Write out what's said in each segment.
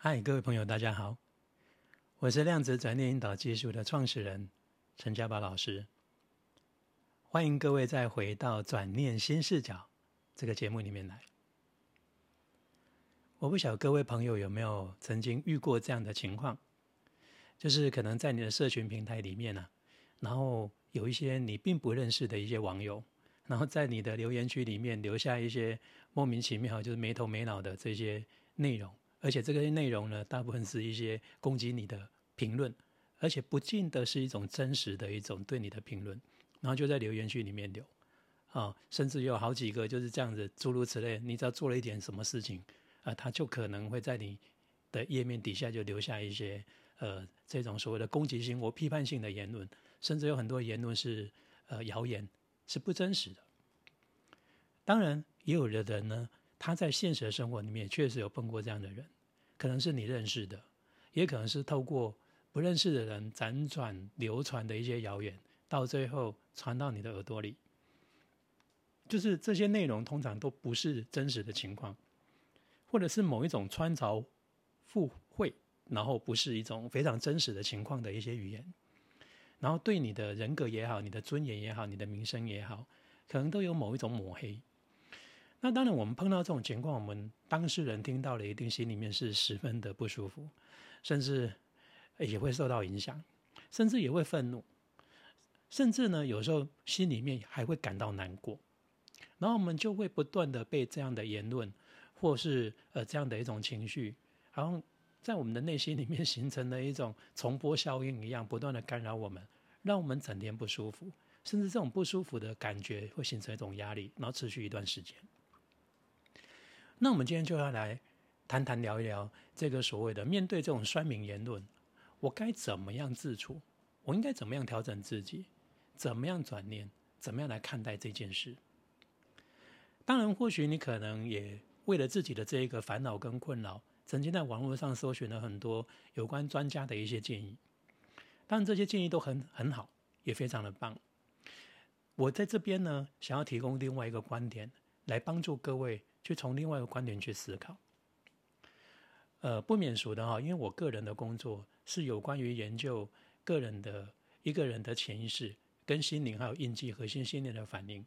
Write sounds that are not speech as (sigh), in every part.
嗨，各位朋友，大家好，我是量子转念引导技术的创始人陈家宝老师。欢迎各位再回到《转念新视角》这个节目里面来。我不晓得各位朋友有没有曾经遇过这样的情况，就是可能在你的社群平台里面呢，然后有一些你并不认识的一些网友，然后在你的留言区里面留下一些莫名其妙、就是没头没脑的这些内容。而且这个内容呢，大部分是一些攻击你的评论，而且不尽的是一种真实的一种对你的评论，然后就在留言区里面留，啊，甚至有好几个就是这样子，诸如此类。你只要做了一点什么事情，啊，他就可能会在你的页面底下就留下一些呃这种所谓的攻击性或批判性的言论，甚至有很多言论是呃谣言，是不真实的。当然，也有的人呢。他在现实的生活里面确实有碰过这样的人，可能是你认识的，也可能是透过不认识的人辗转流传的一些谣言，到最后传到你的耳朵里。就是这些内容通常都不是真实的情况，或者是某一种穿凿附会，然后不是一种非常真实的情况的一些语言，然后对你的人格也好，你的尊严也好，你的名声也好，可能都有某一种抹黑。那当然，我们碰到这种情况，我们当事人听到了，一定心里面是十分的不舒服，甚至也会受到影响，甚至也会愤怒，甚至呢，有时候心里面还会感到难过。然后我们就会不断的被这样的言论，或是呃这样的一种情绪，然后在我们的内心里面 (laughs) 形成了一种重播效应一样，不断的干扰我们，让我们整天不舒服，甚至这种不舒服的感觉会形成一种压力，然后持续一段时间。那我们今天就要来谈谈聊一聊这个所谓的面对这种酸民言论，我该怎么样自处？我应该怎么样调整自己？怎么样转念？怎么样来看待这件事？当然，或许你可能也为了自己的这一个烦恼跟困扰，曾经在网络上搜寻了很多有关专家的一些建议。当然，这些建议都很很好，也非常的棒。我在这边呢，想要提供另外一个观点，来帮助各位。去从另外一个观点去思考，呃，不免俗的哈，因为我个人的工作是有关于研究个人的一个人的潜意识跟心灵还有印记核心信念的反应。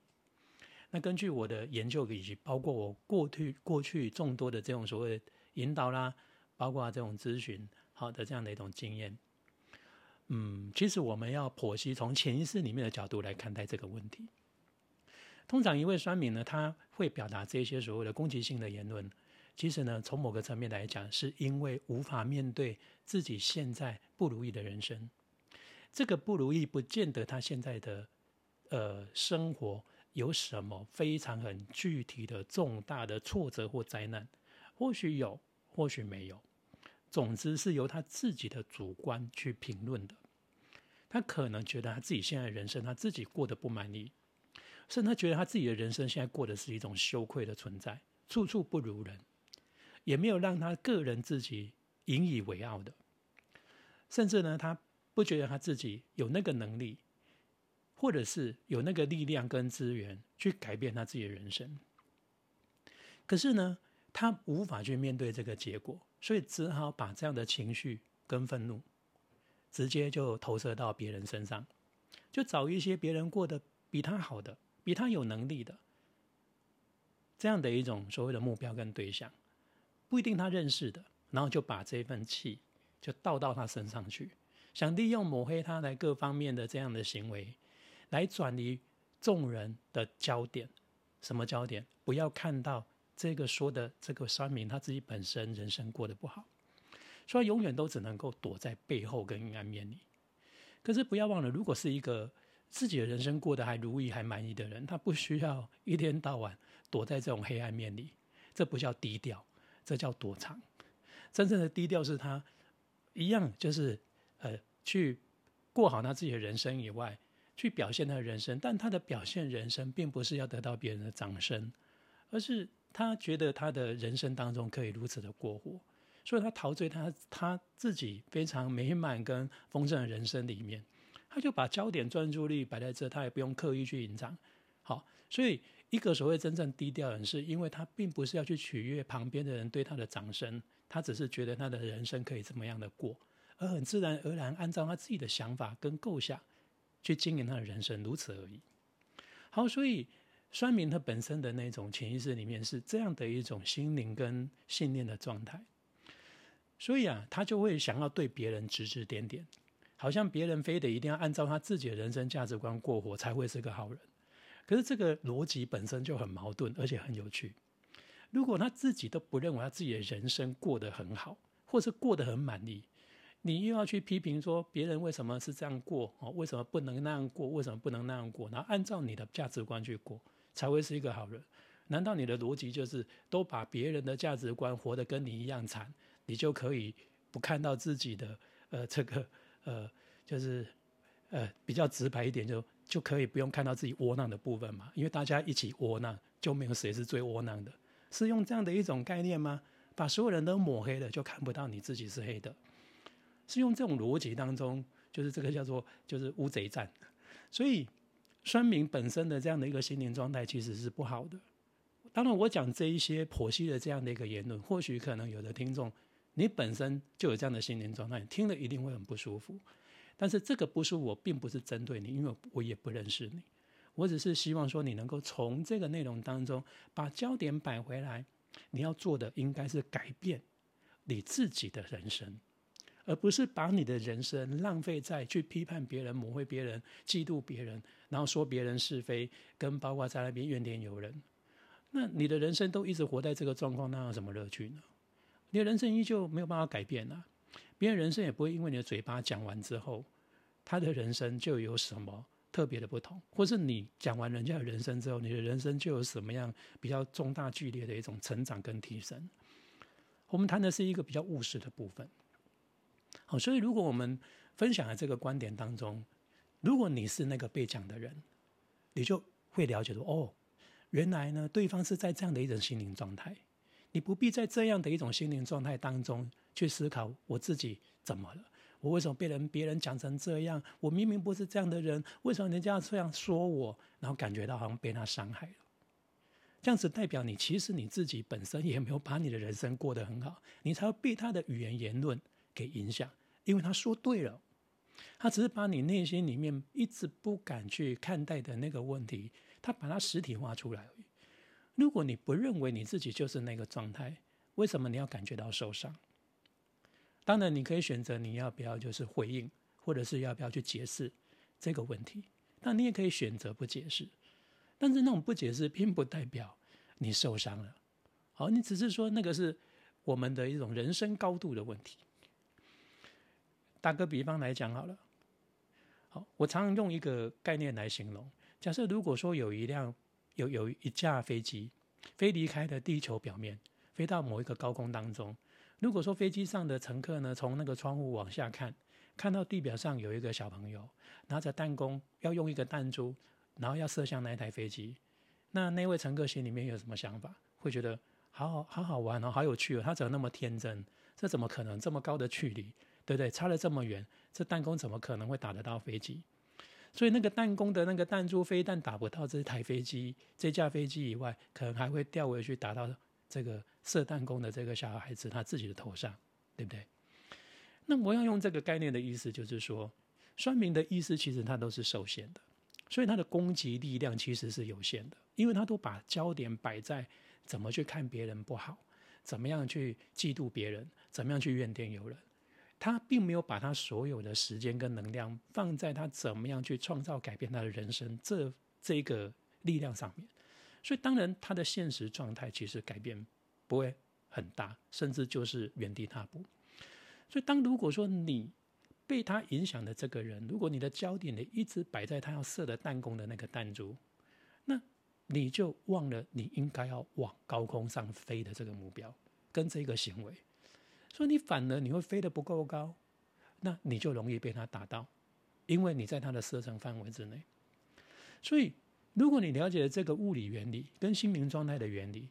那根据我的研究以及包括我过去过去众多的这种所谓引导啦，包括这种咨询好的这样的一种经验，嗯，其实我们要剖析从潜意识里面的角度来看待这个问题。通常一位酸民呢，他会表达这些所谓的攻击性的言论，其实呢，从某个层面来讲，是因为无法面对自己现在不如意的人生。这个不如意，不见得他现在的呃生活有什么非常很具体的重大的挫折或灾难，或许有，或许没有。总之是由他自己的主观去评论的。他可能觉得他自己现在人生，他自己过得不满意。甚至他觉得他自己的人生现在过的是一种羞愧的存在，处处不如人，也没有让他个人自己引以为傲的。甚至呢，他不觉得他自己有那个能力，或者是有那个力量跟资源去改变他自己的人生。可是呢，他无法去面对这个结果，所以只好把这样的情绪跟愤怒，直接就投射到别人身上，就找一些别人过得比他好的。比他有能力的这样的一种所谓的目标跟对象，不一定他认识的，然后就把这份气就倒到他身上去，想利用抹黑他来各方面的这样的行为，来转移众人的焦点。什么焦点？不要看到这个说的这个酸民他自己本身人生过得不好，所以永远都只能够躲在背后跟阴暗面里。可是不要忘了，如果是一个。自己的人生过得还如意、还满意的人，他不需要一天到晚躲在这种黑暗面里。这不叫低调，这叫躲藏。真正的低调是他一样，就是呃，去过好他自己的人生以外，去表现他的人生。但他的表现人生，并不是要得到别人的掌声，而是他觉得他的人生当中可以如此的过活，所以他陶醉他他自己非常美满跟丰盛的人生里面。他就把焦点专注力摆在这，他也不用刻意去隐藏。好，所以一个所谓真正低调人，是因为他并不是要去取悦旁边的人对他的掌声，他只是觉得他的人生可以怎么样的过，而很自然而然按照他自己的想法跟构想去经营他的人生，如此而已。好，所以酸民他本身的那种潜意识里面是这样的一种心灵跟信念的状态，所以啊，他就会想要对别人指指点点，好像别人非得一定要按照他自己的人生价值观过活才会是个好人。可是这个逻辑本身就很矛盾，而且很有趣。如果他自己都不认为他自己的人生过得很好，或是过得很满意，你又要去批评说别人为什么是这样过哦？为什么不能那样过？为什么不能那样过？然后按照你的价值观去过，才会是一个好人？难道你的逻辑就是都把别人的价值观活得跟你一样惨，你就可以不看到自己的呃这个呃就是呃比较直白一点就？就可以不用看到自己窝囊的部分嘛？因为大家一起窝囊，就没有谁是最窝囊的。是用这样的一种概念吗？把所有人都抹黑了，就看不到你自己是黑的。是用这种逻辑当中，就是这个叫做就是乌贼战。所以，酸民本身的这样的一个心灵状态其实是不好的。当然，我讲这一些剖析的这样的一个言论，或许可能有的听众你本身就有这样的心灵状态，听了一定会很不舒服。但是这个不是我，并不是针对你，因为我也不认识你。我只是希望说，你能够从这个内容当中把焦点摆回来。你要做的应该是改变你自己的人生，而不是把你的人生浪费在去批判别人、抹黑别人、嫉妒别人，然后说别人是非，跟包括在那边怨天尤人。那你的人生都一直活在这个状况，那有什么乐趣呢？你的人生依旧没有办法改变啊。别人人生也不会因为你的嘴巴讲完之后，他的人生就有什么特别的不同，或是你讲完人家的人生之后，你的人生就有什么样比较重大剧烈的一种成长跟提升。我们谈的是一个比较务实的部分。好，所以如果我们分享的这个观点当中，如果你是那个被讲的人，你就会了解说，哦，原来呢，对方是在这样的一种心灵状态。你不必在这样的一种心灵状态当中去思考我自己怎么了，我为什么被人别人讲成这样？我明明不是这样的人，为什么人家这样说我？然后感觉到好像被他伤害了，这样子代表你其实你自己本身也没有把你的人生过得很好，你才会被他的语言言论给影响，因为他说对了，他只是把你内心里面一直不敢去看待的那个问题，他把它实体化出来而已。如果你不认为你自己就是那个状态，为什么你要感觉到受伤？当然，你可以选择你要不要就是回应，或者是要不要去解释这个问题。但你也可以选择不解释。但是那种不解释，并不代表你受伤了。好，你只是说那个是我们的一种人生高度的问题。打个比方来讲好了。好，我常常用一个概念来形容：假设如果说有一辆。有有一架飞机飞离开了地球表面，飞到某一个高空当中。如果说飞机上的乘客呢，从那个窗户往下看，看到地表上有一个小朋友拿着弹弓，要用一个弹珠，然后要射向那一台飞机，那那位乘客心里面有什么想法？会觉得好好好好玩哦，好有趣哦，他怎么那么天真？这怎么可能这么高的距离，对不对？差了这么远，这弹弓怎么可能会打得到飞机？所以那个弹弓的那个弹珠飞弹打不到这台飞机、这架飞机以外，可能还会掉回去打到这个射弹弓的这个小孩子他自己的头上，对不对？那我要用这个概念的意思就是说，酸民的意思其实它都是受限的，所以它的攻击力量其实是有限的，因为他都把焦点摆在怎么去看别人不好，怎么样去嫉妒别人，怎么样去怨天尤人。他并没有把他所有的时间跟能量放在他怎么样去创造改变他的人生这这个力量上面，所以当然他的现实状态其实改变不会很大，甚至就是原地踏步。所以当如果说你被他影响的这个人，如果你的焦点你一直摆在他要射的弹弓的那个弹珠，那你就忘了你应该要往高空上飞的这个目标跟这个行为。所以你反而你会飞得不够高，那你就容易被他打到，因为你在他的射程范围之内。所以，如果你了解了这个物理原理跟心灵状态的原理，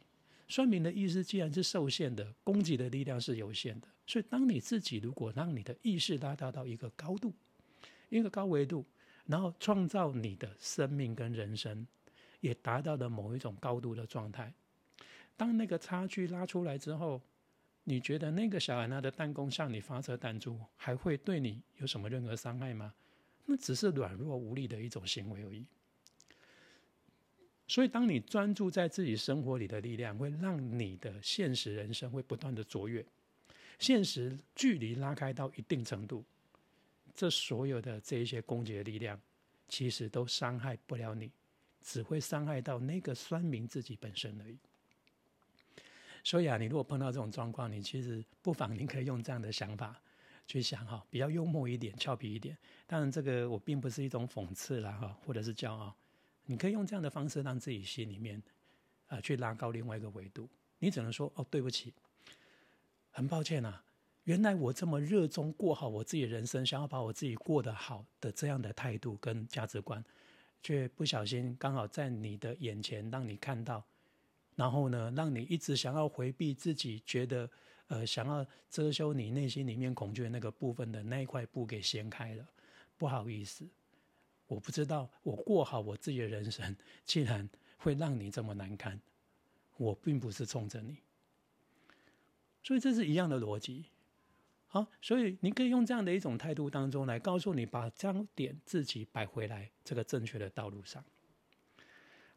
说明的意思既然是受限的，攻击的力量是有限的。所以，当你自己如果让你的意识拉大到一个高度，一个高维度，然后创造你的生命跟人生，也达到了某一种高度的状态。当那个差距拉出来之后，你觉得那个小安娜的弹弓向你发射弹珠，还会对你有什么任何伤害吗？那只是软弱无力的一种行为而已。所以，当你专注在自己生活里的力量，会让你的现实人生会不断的卓越。现实距离拉开到一定程度，这所有的这一些攻击的力量，其实都伤害不了你，只会伤害到那个酸民自己本身而已。所以啊，你如果碰到这种状况，你其实不妨你可以用这样的想法去想哈，比较幽默一点、俏皮一点。当然，这个我并不是一种讽刺啦哈，或者是骄傲。你可以用这样的方式让自己心里面啊去拉高另外一个维度。你只能说哦，对不起，很抱歉呐，原来我这么热衷过好我自己人生，想要把我自己过得好的这样的态度跟价值观，却不小心刚好在你的眼前让你看到。然后呢，让你一直想要回避自己，觉得呃想要遮羞你内心里面恐惧的那个部分的那一块布给掀开了。不好意思，我不知道我过好我自己的人生，竟然会让你这么难堪。我并不是冲着你，所以这是一样的逻辑。好，所以你可以用这样的一种态度当中来告诉你，把焦点自己摆回来这个正确的道路上。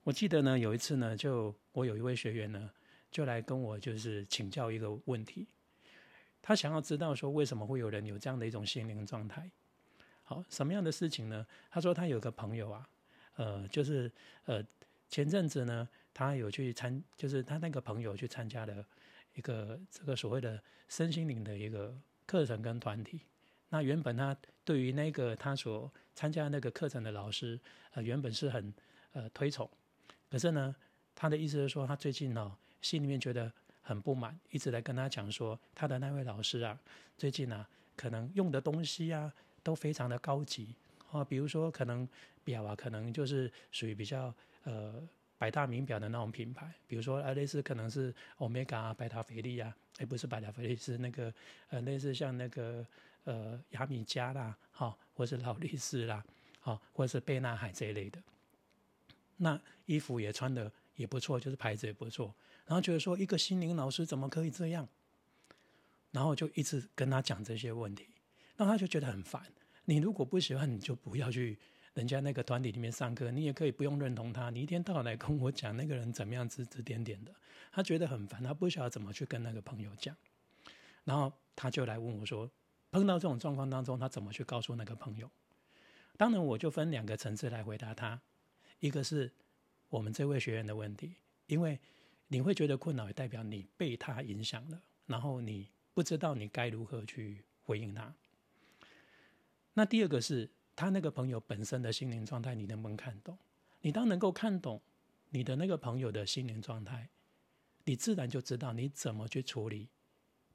我记得呢，有一次呢，就我有一位学员呢，就来跟我就是请教一个问题，他想要知道说为什么会有人有这样的一种心灵状态。好，什么样的事情呢？他说他有个朋友啊，呃，就是呃前阵子呢，他有去参，就是他那个朋友去参加了一个这个所谓的身心灵的一个课程跟团体。那原本他对于那个他所参加那个课程的老师，呃，原本是很呃推崇。可是呢，他的意思是说，他最近呢，心里面觉得很不满，一直在跟他讲说，他的那位老师啊，最近呢，可能用的东西啊，都非常的高级啊，比如说可能表啊，可能就是属于比较呃百大名表的那种品牌，比如说呃类似可能是欧米伽啊、百达翡丽啊，哎不是百达翡丽，是那个呃类似像那个呃雅米加啦，哈，或是劳力士啦，好，或者是贝纳海这一类的。那衣服也穿的也不错，就是牌子也不错，然后觉得说一个心灵老师怎么可以这样？然后就一直跟他讲这些问题，那他就觉得很烦。你如果不喜欢，你就不要去人家那个团体里面上课，你也可以不用认同他。你一天到晚来跟我讲那个人怎么样指指点点的，他觉得很烦，他不晓得怎么去跟那个朋友讲。然后他就来问我说，碰到这种状况当中，他怎么去告诉那个朋友？当然，我就分两个层次来回答他。一个是我们这位学员的问题，因为你会觉得困扰，也代表你被他影响了，然后你不知道你该如何去回应他。那第二个是他那个朋友本身的心灵状态，你能不能看懂？你当能够看懂你的那个朋友的心灵状态，你自然就知道你怎么去处理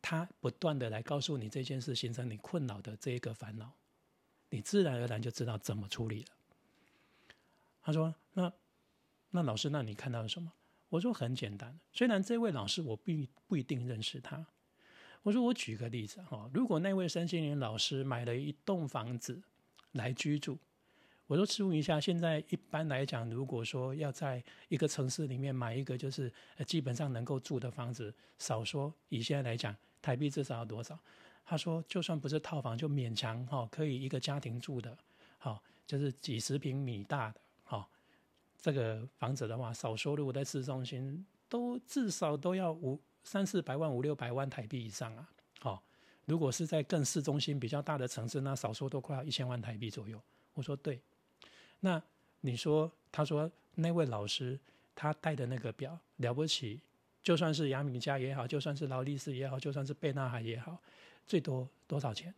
他不断的来告诉你这件事形成你困扰的这一个烦恼，你自然而然就知道怎么处理了。他说：“那那老师，那你看到了什么？”我说：“很简单。虽然这位老师我并不一定认识他。我说我举个例子哈，如果那位身心灵老师买了一栋房子来居住，我说试问一下，现在一般来讲，如果说要在一个城市里面买一个就是基本上能够住的房子，少说以现在来讲，台币至少要多少？他说，就算不是套房，就勉强哈可以一个家庭住的，好就是几十平米大的。”这个房子的话，少说如果在市中心，都至少都要五三四百万、五六百万台币以上啊。好，如果是在更市中心比较大的城市，那少说都快要一千万台币左右。我说对。那你说，他说那位老师他戴的那个表了不起，就算是雅米加也好，就算是劳力士也好，就算是贝纳海也好，最多多少钱？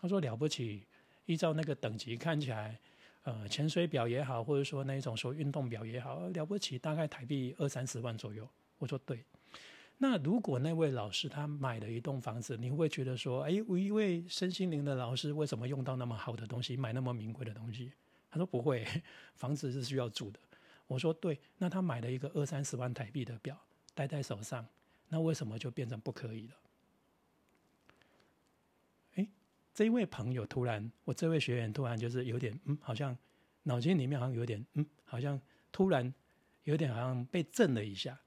他说了不起，依照那个等级看起来。呃，潜水表也好，或者说那一种说运动表也好，了不起，大概台币二三十万左右。我说对。那如果那位老师他买了一栋房子，你会觉得说，哎，我一位身心灵的老师为什么用到那么好的东西，买那么名贵的东西？他说不会，房子是需要住的。我说对。那他买了一个二三十万台币的表，戴在手上，那为什么就变成不可以了？这一位朋友突然，我这位学员突然就是有点嗯，好像脑筋里面好像有点嗯，好像突然有点好像被震了一下。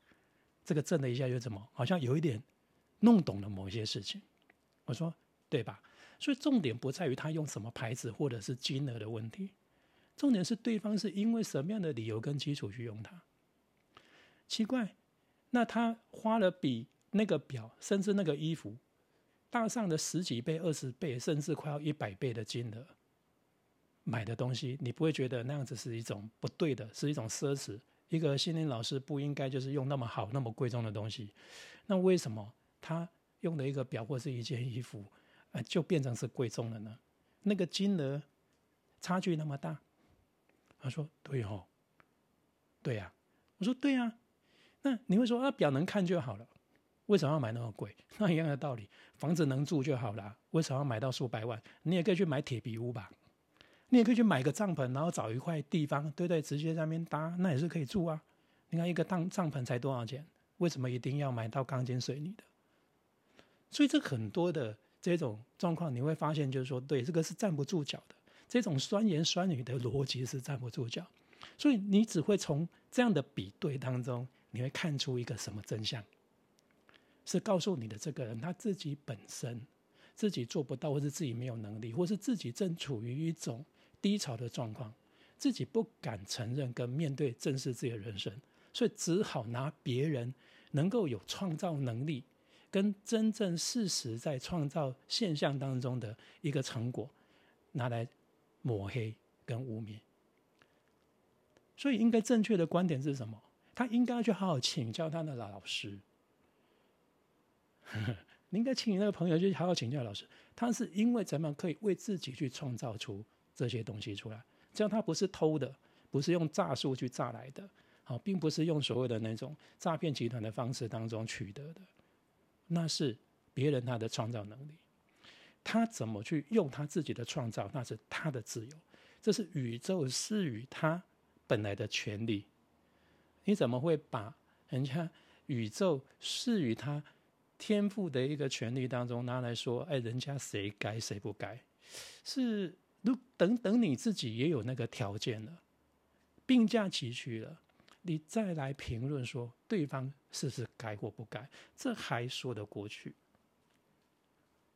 这个震了一下又怎么？好像有一点弄懂了某些事情。我说对吧？所以重点不在于他用什么牌子或者是金额的问题，重点是对方是因为什么样的理由跟基础去用它。奇怪，那他花了比那个表，甚至那个衣服大上的十几倍、二十倍，甚至快要一百倍的金额买的东西，你不会觉得那样子是一种不对的，是一种奢侈？一个心灵老师不应该就是用那么好、那么贵重的东西，那为什么他用的一个表或是一件衣服，啊，就变成是贵重了呢？那个金额差距那么大？他说：“对哦，对呀。”我说：“对呀。”那你会说啊，表能看就好了，为什么要买那么贵？(laughs) 那一样的道理，房子能住就好了，为什么要买到数百万？你也可以去买铁皮屋吧，你也可以去买个帐篷，然后找一块地方，对对？直接在那边搭，那也是可以住啊。你看一个帐帐篷才多少钱？为什么一定要买到钢筋水泥的？所以这很多的这种状况，你会发现就是说，对，这个是站不住脚的。这种酸言酸语的逻辑是站不住脚，所以你只会从这样的比对当中。你会看出一个什么真相？是告诉你的这个人他自己本身自己做不到，或是自己没有能力，或是自己正处于一种低潮的状况，自己不敢承认跟面对正视自己的人生，所以只好拿别人能够有创造能力跟真正事实在创造现象当中的一个成果，拿来抹黑跟污蔑。所以，应该正确的观点是什么？他应该去好好请教他的老师。你 (laughs) 应该请你那个朋友去好好请教老师。他是因为怎么样可以为自己去创造出这些东西出来？这样他不是偷的，不是用诈术去诈来的，好，并不是用所谓的那种诈骗集团的方式当中取得的。那是别人他的创造能力，他怎么去用他自己的创造，那是他的自由，这是宇宙赐予他本来的权利。你怎么会把人家宇宙赐予他天赋的一个权利当中拿来说？哎，人家谁该谁不该？是如等等你自己也有那个条件了，并驾齐驱了，你再来评论说对方是不是该或不该？这还说得过去？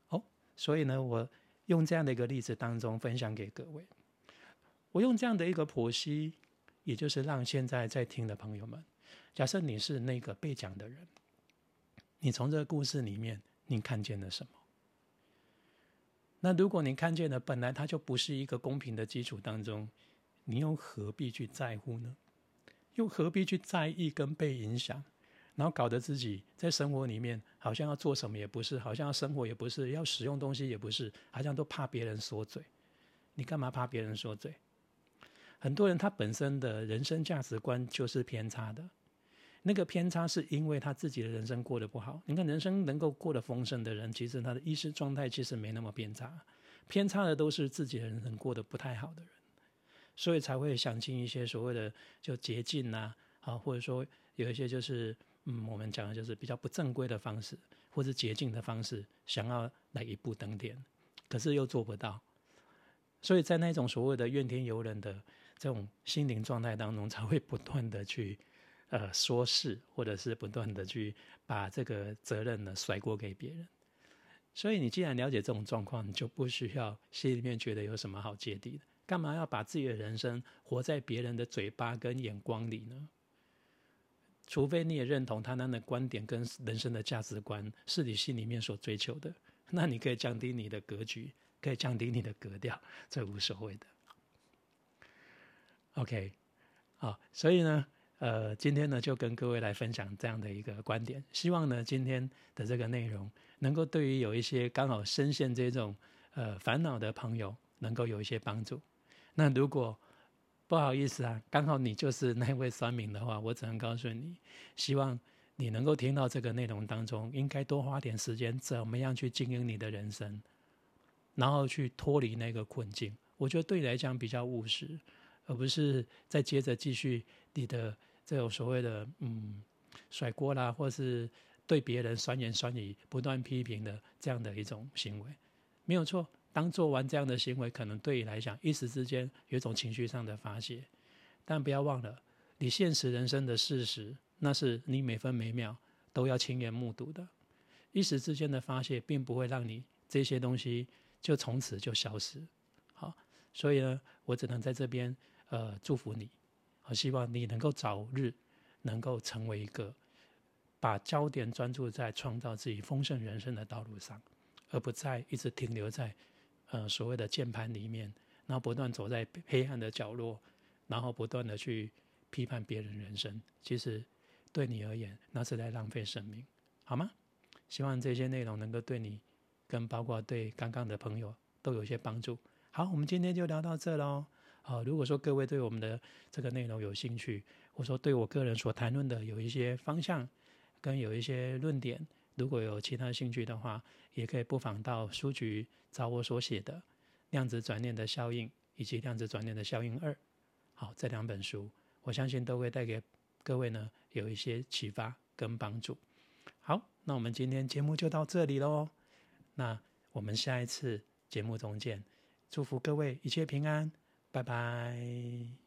哦，所以呢，我用这样的一个例子当中分享给各位，我用这样的一个剖析。也就是让现在在听的朋友们，假设你是那个被讲的人，你从这个故事里面，你看见了什么？那如果你看见了本来它就不是一个公平的基础当中，你又何必去在乎呢？又何必去在意跟被影响？然后搞得自己在生活里面好像要做什么也不是，好像要生活也不是，要使用东西也不是，好像都怕别人说嘴。你干嘛怕别人说嘴？很多人他本身的人生价值观就是偏差的，那个偏差是因为他自己的人生过得不好。你看，人生能够过得丰盛的人，其实他的意识状态其实没那么偏差，偏差的都是自己的人生过得不太好的人，所以才会想尽一些所谓的就捷径呐，啊，或者说有一些就是嗯，我们讲的就是比较不正规的方式，或者捷径的方式，想要来一步登天，可是又做不到，所以在那种所谓的怨天尤人的。这种心灵状态当中，才会不断的去呃说事，或者是不断的去把这个责任呢甩锅给别人。所以你既然了解这种状况，你就不需要心里面觉得有什么好芥蒂的。干嘛要把自己的人生活在别人的嘴巴跟眼光里呢？除非你也认同他那的观点跟人生的价值观是你心里面所追求的，那你可以降低你的格局，可以降低你的格调，这无所谓的。OK，好，所以呢，呃，今天呢就跟各位来分享这样的一个观点，希望呢今天的这个内容能够对于有一些刚好深陷这种呃烦恼的朋友能够有一些帮助。那如果不好意思啊，刚好你就是那位酸民的话，我只能告诉你，希望你能够听到这个内容当中，应该多花点时间，怎么样去经营你的人生，然后去脱离那个困境。我觉得对你来讲比较务实。而不是再接着继续你的这种所谓的嗯甩锅啦，或是对别人酸言酸语、不断批评的这样的一种行为，没有错。当做完这样的行为，可能对你来讲一时之间有一种情绪上的发泄，但不要忘了，你现实人生的事实，那是你每分每秒都要亲眼目睹的。一时之间的发泄，并不会让你这些东西就从此就消失。好，所以呢，我只能在这边呃祝福你，我希望你能够早日能够成为一个把焦点专注在创造自己丰盛人生的道路上，而不再一直停留在呃所谓的键盘里面，然后不断走在黑暗的角落，然后不断的去。批判别人人生，其实对你而言，那是在浪费生命，好吗？希望这些内容能够对你，跟包括对刚刚的朋友都有些帮助。好，我们今天就聊到这喽。好，如果说各位对我们的这个内容有兴趣，或说对我个人所谈论的有一些方向，跟有一些论点，如果有其他兴趣的话，也可以不妨到书局找我所写的《量子转念的效应》以及《量子转念的效应二》。好，这两本书。我相信都会带给各位呢有一些启发跟帮助。好，那我们今天节目就到这里喽。那我们下一次节目中见，祝福各位一切平安，拜拜。